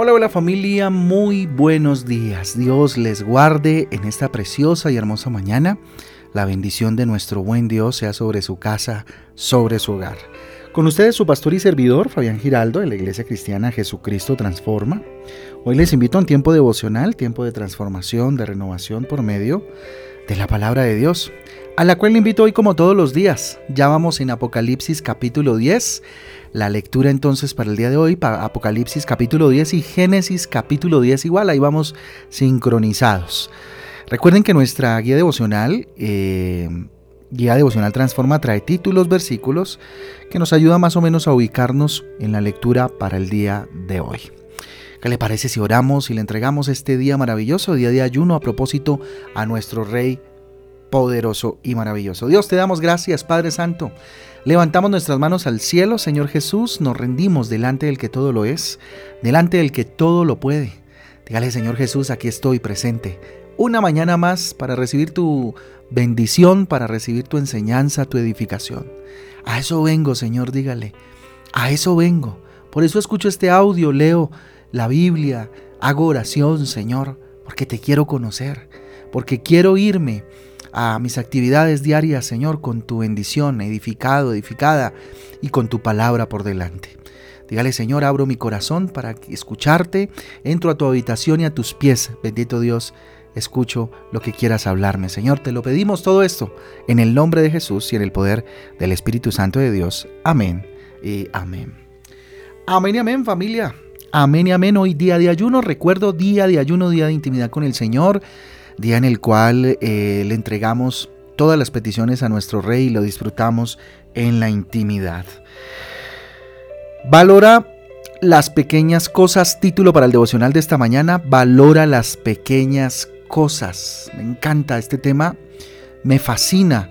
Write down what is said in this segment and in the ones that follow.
Hola, hola familia, muy buenos días. Dios les guarde en esta preciosa y hermosa mañana. La bendición de nuestro buen Dios sea sobre su casa, sobre su hogar. Con ustedes su pastor y servidor, Fabián Giraldo, de la Iglesia Cristiana Jesucristo Transforma. Hoy les invito a un tiempo devocional, tiempo de transformación, de renovación por medio de la palabra de Dios, a la cual le invito hoy como todos los días. Ya vamos en Apocalipsis capítulo 10 la lectura entonces para el día de hoy, para Apocalipsis capítulo 10 y Génesis capítulo 10 igual, ahí vamos sincronizados. Recuerden que nuestra guía devocional, eh, guía devocional Transforma, trae títulos, versículos que nos ayuda más o menos a ubicarnos en la lectura para el día de hoy. ¿Qué le parece si oramos y le entregamos este día maravilloso, día de ayuno, a propósito a nuestro Rey poderoso y maravilloso? Dios, te damos gracias, Padre Santo Levantamos nuestras manos al cielo, Señor Jesús, nos rendimos delante del que todo lo es, delante del que todo lo puede. Dígale, Señor Jesús, aquí estoy presente. Una mañana más para recibir tu bendición, para recibir tu enseñanza, tu edificación. A eso vengo, Señor, dígale. A eso vengo. Por eso escucho este audio, leo la Biblia, hago oración, Señor, porque te quiero conocer, porque quiero irme a mis actividades diarias, Señor, con tu bendición, edificado, edificada y con tu palabra por delante. Dígale, Señor, abro mi corazón para escucharte, entro a tu habitación y a tus pies, bendito Dios, escucho lo que quieras hablarme. Señor, te lo pedimos todo esto en el nombre de Jesús y en el poder del Espíritu Santo de Dios. Amén y amén. Amén y amén, familia. Amén y amén. Hoy día de ayuno, recuerdo día de ayuno, día de intimidad con el Señor día en el cual eh, le entregamos todas las peticiones a nuestro Rey y lo disfrutamos en la intimidad. Valora las pequeñas cosas, título para el devocional de esta mañana, valora las pequeñas cosas. Me encanta este tema, me fascina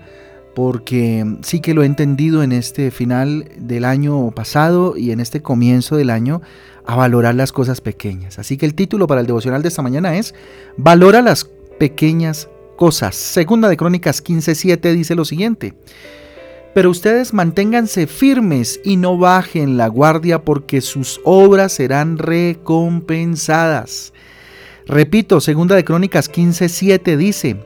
porque sí que lo he entendido en este final del año pasado y en este comienzo del año a valorar las cosas pequeñas. Así que el título para el devocional de esta mañana es Valora las pequeñas cosas. Segunda de Crónicas 15:7 dice lo siguiente: Pero ustedes manténganse firmes y no bajen la guardia porque sus obras serán recompensadas. Repito, Segunda de Crónicas 15:7 dice: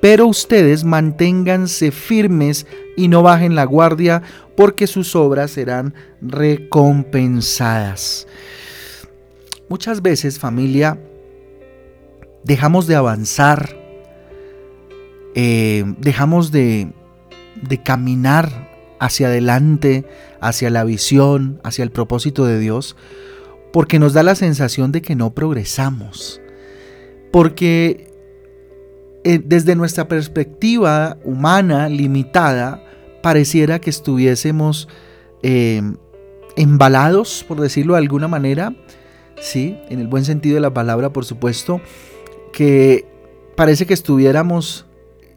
Pero ustedes manténganse firmes y no bajen la guardia porque sus obras serán recompensadas. Muchas veces, familia, dejamos de avanzar, eh, dejamos de, de caminar hacia adelante, hacia la visión, hacia el propósito de Dios, porque nos da la sensación de que no progresamos. Porque eh, desde nuestra perspectiva humana limitada, pareciera que estuviésemos eh, embalados, por decirlo de alguna manera, sí, en el buen sentido de la palabra, por supuesto, que parece que estuviéramos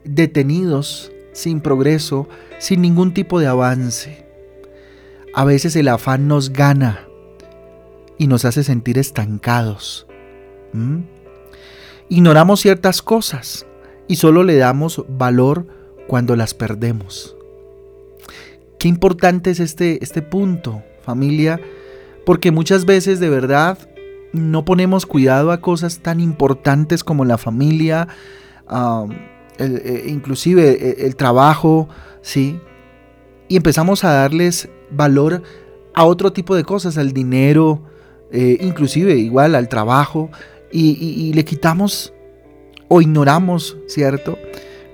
detenidos, sin progreso, sin ningún tipo de avance. A veces el afán nos gana y nos hace sentir estancados. Ignoramos ciertas cosas y solo le damos valor cuando las perdemos. Qué importante es este, este punto, familia, porque muchas veces de verdad no ponemos cuidado a cosas tan importantes como la familia, eh, inclusive e, el, trabajo, ¿sí? Y empezamos a darles valor a otro tipo de cosas, al dinero, eh, inclusive igual al trabajo, y, le quitamos o ignoramos, ¿cierto?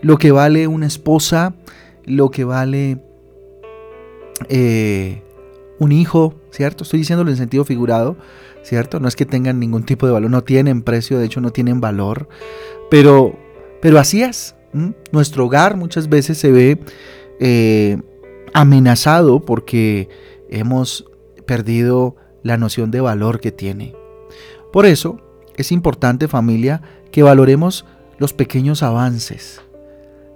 Lo que vale una esposa, lo que vale eh, un hijo, ¿cierto? Estoy diciéndolo en sentido figurado, ¿cierto? No es que tengan ningún tipo de valor, no tienen precio, de hecho no tienen valor, pero, pero así es. Nuestro hogar muchas veces se ve eh, amenazado porque hemos perdido la noción de valor que tiene. Por eso es importante familia que valoremos los pequeños avances.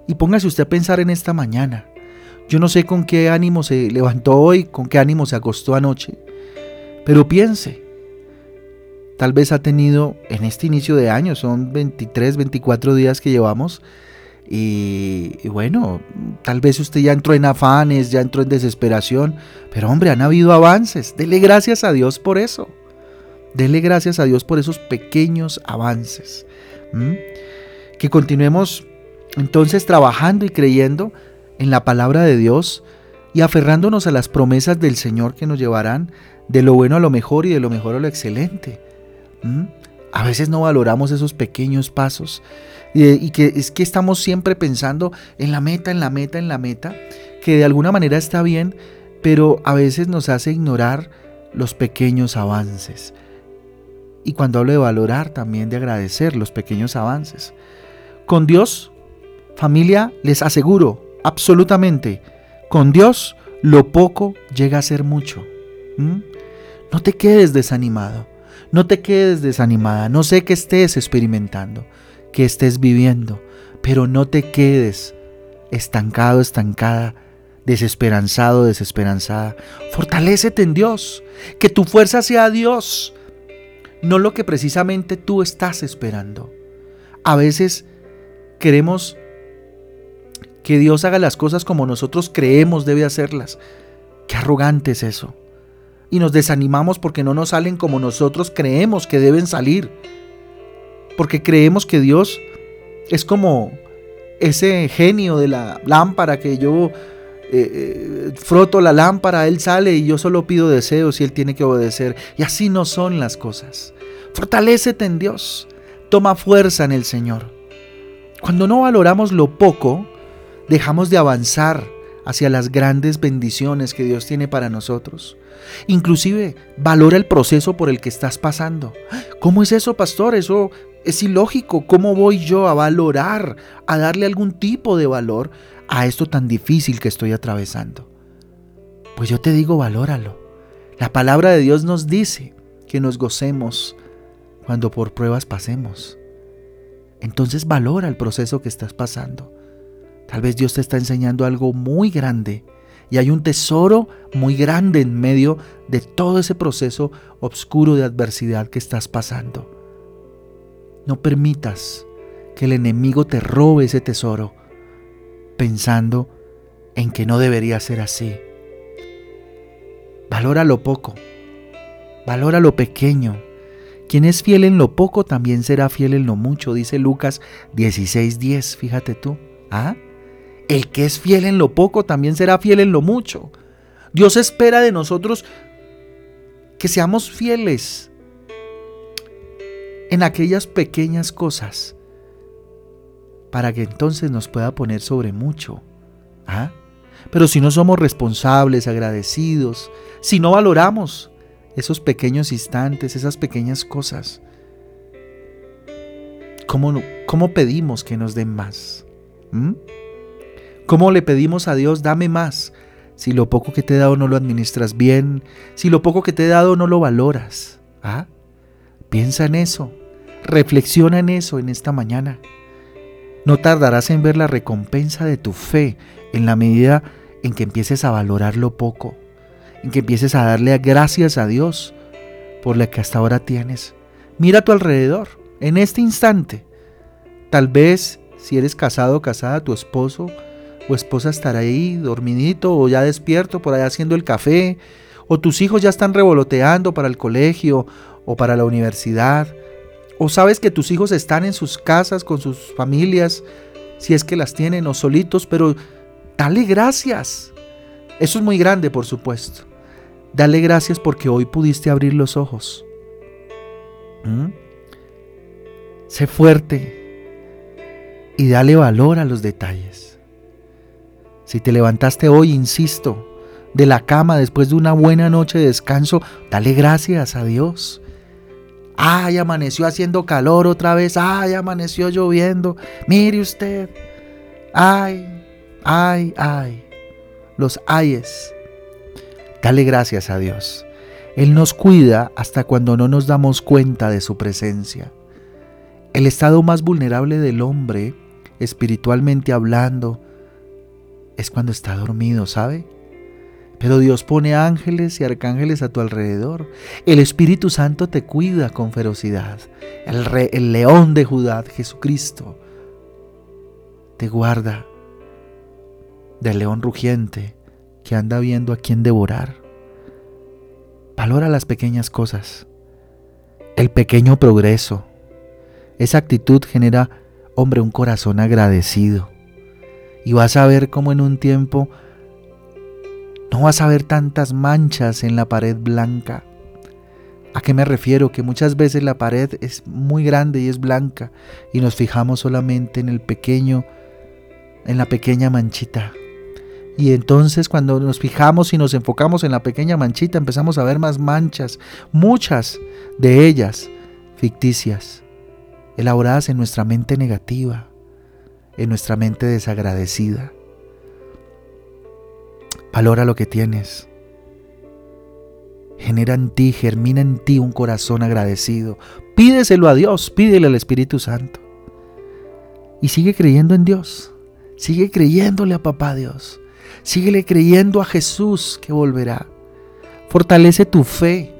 Y póngase usted a pensar en esta mañana. Yo no sé con qué ánimo se levantó hoy, con qué ánimo se acostó anoche, pero piense, tal vez ha tenido en este inicio de año, son 23, 24 días que llevamos, y, bueno, tal vez usted ya entró en afanes, ya entró en desesperación, pero hombre, han habido avances, dele gracias a Dios por eso. Dele gracias a Dios por esos pequeños avances. Que continuemos entonces trabajando y creyendo en la palabra de Dios y aferrándonos a las promesas del Señor que nos llevarán de lo bueno a lo mejor y de lo mejor a lo excelente. A veces no valoramos esos pequeños pasos y, que es que estamos siempre pensando en la meta, en la meta, en la meta, que de alguna manera está bien, pero a veces nos hace ignorar los pequeños avances. Y cuando hablo de valorar, también de agradecer los pequeños avances. Con Dios, familia, les aseguro, absolutamente, con Dios lo poco llega a ser mucho. No te quedes desanimado, no te quedes desanimada, no sé qué estés experimentando, que estés viviendo, pero no te quedes estancado, estancada, desesperanzado, desesperanzada. Fortalécete en Dios, que tu fuerza sea Dios, no lo que precisamente tú estás esperando. A veces queremos que Dios haga las cosas como nosotros creemos debe hacerlas. Qué arrogante es eso y nos desanimamos porque no nos salen como nosotros creemos que deben salir. Porque creemos que Dios es como ese genio de la lámpara que yo eh, eh, froto la lámpara, Él sale y yo solo pido deseos y Él tiene que obedecer. Y así no son las cosas. Fortalécete en Dios. Toma fuerza en el Señor. Cuando no valoramos lo poco, dejamos de avanzar hacia las grandes bendiciones que Dios tiene para nosotros. Inclusive valora el proceso por el que estás pasando. ¿Cómo es eso, pastor? Eso es ilógico. ¿Cómo voy yo a valorar, a darle algún tipo de valor a esto tan difícil que estoy atravesando? Pues yo te digo, valóralo. La palabra de Dios nos dice que nos gocemos cuando por pruebas pasemos. Entonces valora el proceso que estás pasando. Tal vez Dios te está enseñando algo muy grande y hay un tesoro muy grande en medio de todo ese proceso oscuro de adversidad que estás pasando. No permitas que el enemigo te robe ese tesoro pensando en que no debería ser así. Valora lo poco, valora lo pequeño. Quien es fiel en lo poco también será fiel en lo mucho, dice Lucas 16:10, fíjate tú. ¿Ah? El que es fiel en lo poco también será fiel en lo mucho. Dios espera de nosotros que seamos fieles en aquellas pequeñas cosas para que entonces nos pueda poner sobre mucho. ¿Ah? Pero si no somos responsables, agradecidos, si no valoramos esos pequeños instantes, esas pequeñas cosas, ¿cómo, cómo pedimos que nos den más? ¿Mm? ¿Cómo le pedimos a Dios, dame más? Si lo poco que te he dado no lo administras bien, si lo poco que te he dado no lo valoras. ¿Ah? Piensa en eso, reflexiona en eso en esta mañana. No tardarás en ver la recompensa de tu fe en la medida en que empieces a valorar lo poco, en que empieces a darle gracias a Dios por la que hasta ahora tienes. Mira a tu alrededor, en este instante. Tal vez, si eres casado o casada, tu esposo o esposa estará ahí dormidito o ya despierto por allá haciendo el café, o tus hijos ya están revoloteando para el colegio o para la universidad, o sabes que tus hijos están en sus casas con sus familias, si es que las tienen o solitos, pero dale gracias. Eso es muy grande, por supuesto. Dale gracias porque hoy pudiste abrir los ojos. ¿Mm? Sé fuerte y dale valor a los detalles. Si te levantaste hoy, insisto, de la cama después de una buena noche de descanso, dale gracias a Dios. Ay, amaneció haciendo calor otra vez. Ay, amaneció lloviendo. Mire usted. Ay, ay, ay. Los ayes. Dale gracias a Dios. Él nos cuida hasta cuando no nos damos cuenta de su presencia. El estado más vulnerable del hombre, espiritualmente hablando, es cuando está dormido, ¿sabe? Pero Dios pone ángeles y arcángeles a tu alrededor. El Espíritu Santo te cuida con ferocidad. El, el león de Judá, Jesucristo, te guarda del león rugiente que anda viendo a quién devorar. Valora las pequeñas cosas. el pequeño progreso. Esa actitud genera, hombre, un corazón agradecido. Y vas a ver cómo en un tiempo no vas a ver tantas manchas en la pared blanca. ¿A qué me refiero? Que muchas veces la pared es muy grande y es blanca y nos fijamos solamente en el pequeño, en la pequeña manchita. Y entonces cuando nos fijamos y nos enfocamos en la pequeña manchita empezamos a ver más manchas, muchas de ellas ficticias, elaboradas en nuestra mente negativa, en nuestra mente desagradecida. Valora lo que tienes. Genera en ti, germina en ti un corazón agradecido. Pídeselo a Dios, pídele al Espíritu Santo. Y sigue creyendo en Dios. Sigue creyéndole a Papá Dios. Síguele creyendo a Jesús que volverá. Fortalece tu fe.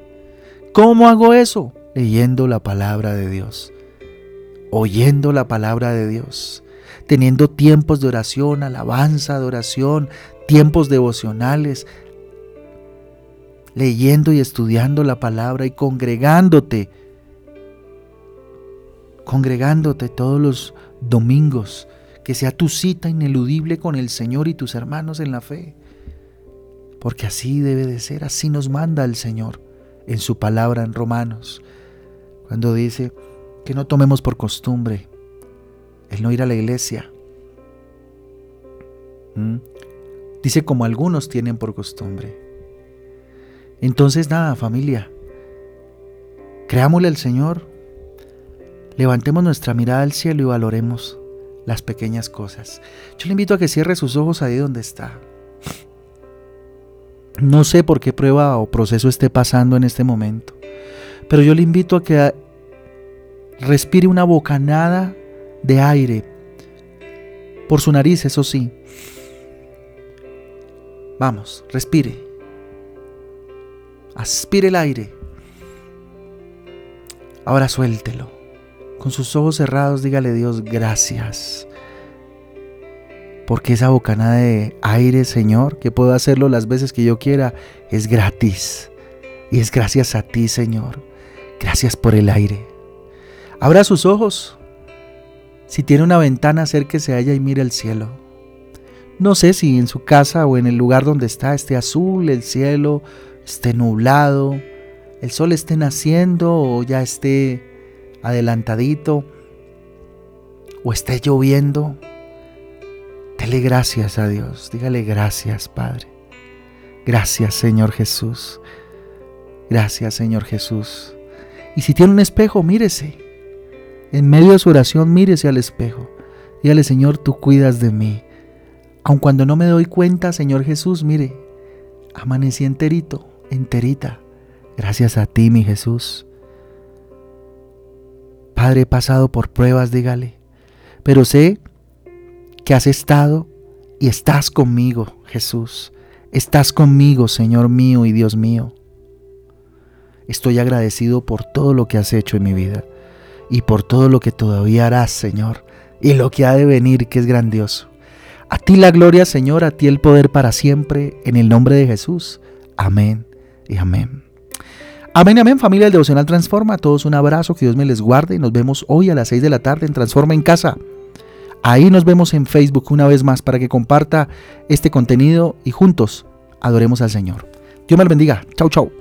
¿Cómo hago eso? Leyendo la palabra de Dios. Oyendo la palabra de Dios. Teniendo tiempos de oración, alabanza, adoración, tiempos devocionales, leyendo y estudiando la palabra y congregándote, congregándote todos los domingos, que sea tu cita ineludible con el Señor y tus hermanos en la fe. Porque así debe de ser, así nos manda el Señor en su palabra en Romanos, cuando dice que no tomemos por costumbre el no ir a la iglesia. ¿Mm? Dice como algunos tienen por costumbre. Entonces nada, familia. Creámosle al Señor. Levantemos nuestra mirada al cielo y valoremos las pequeñas cosas. Yo le invito a que cierre sus ojos ahí donde está. No sé por qué prueba o proceso esté pasando en este momento, pero yo le invito a que respire una bocanada de aire por su nariz, eso sí, Vamos, respire. Aspire el aire. Ahora suéltelo. Con sus ojos cerrados, dígale Dios gracias. Porque esa bocanada de aire, Señor, que puedo hacerlo las veces que yo quiera, es gratis. Y es gracias a ti, Señor. Gracias por el aire. Abra sus ojos. Si tiene una ventana, acérquese a ella y mire el cielo. No sé si en su casa o en el lugar donde está esté azul el cielo, esté nublado, el sol esté naciendo o ya esté adelantadito o esté lloviendo. Dele gracias a Dios, dígale gracias Padre. Gracias Señor Jesús. Gracias Señor Jesús. Y si tiene un espejo, mírese. En medio de su oración, mírese al espejo. Dígale Señor, tú cuidas de mí. Aun cuando no me doy cuenta, Señor Jesús, mire, amanecí enterito, enterita. Gracias a ti, mi Jesús. Padre, he pasado por pruebas, dígale, pero sé que has estado y estás conmigo, Jesús. Estás conmigo, Señor mío y Dios mío. Estoy agradecido por todo lo que has hecho en mi vida y por todo lo que todavía harás, Señor, y lo que ha de venir, que es grandioso. A ti la gloria, Señor, a ti el poder para siempre, en el nombre de Jesús. Amén y amén. Amén, amén, familia del Devocional Transforma. A todos un abrazo, que Dios me les guarde. Nos vemos hoy a las 6 de la tarde en Transforma en Casa. Ahí nos vemos en Facebook una vez más para que comparta este contenido y juntos adoremos al Señor. Dios me bendiga. Chau, chau.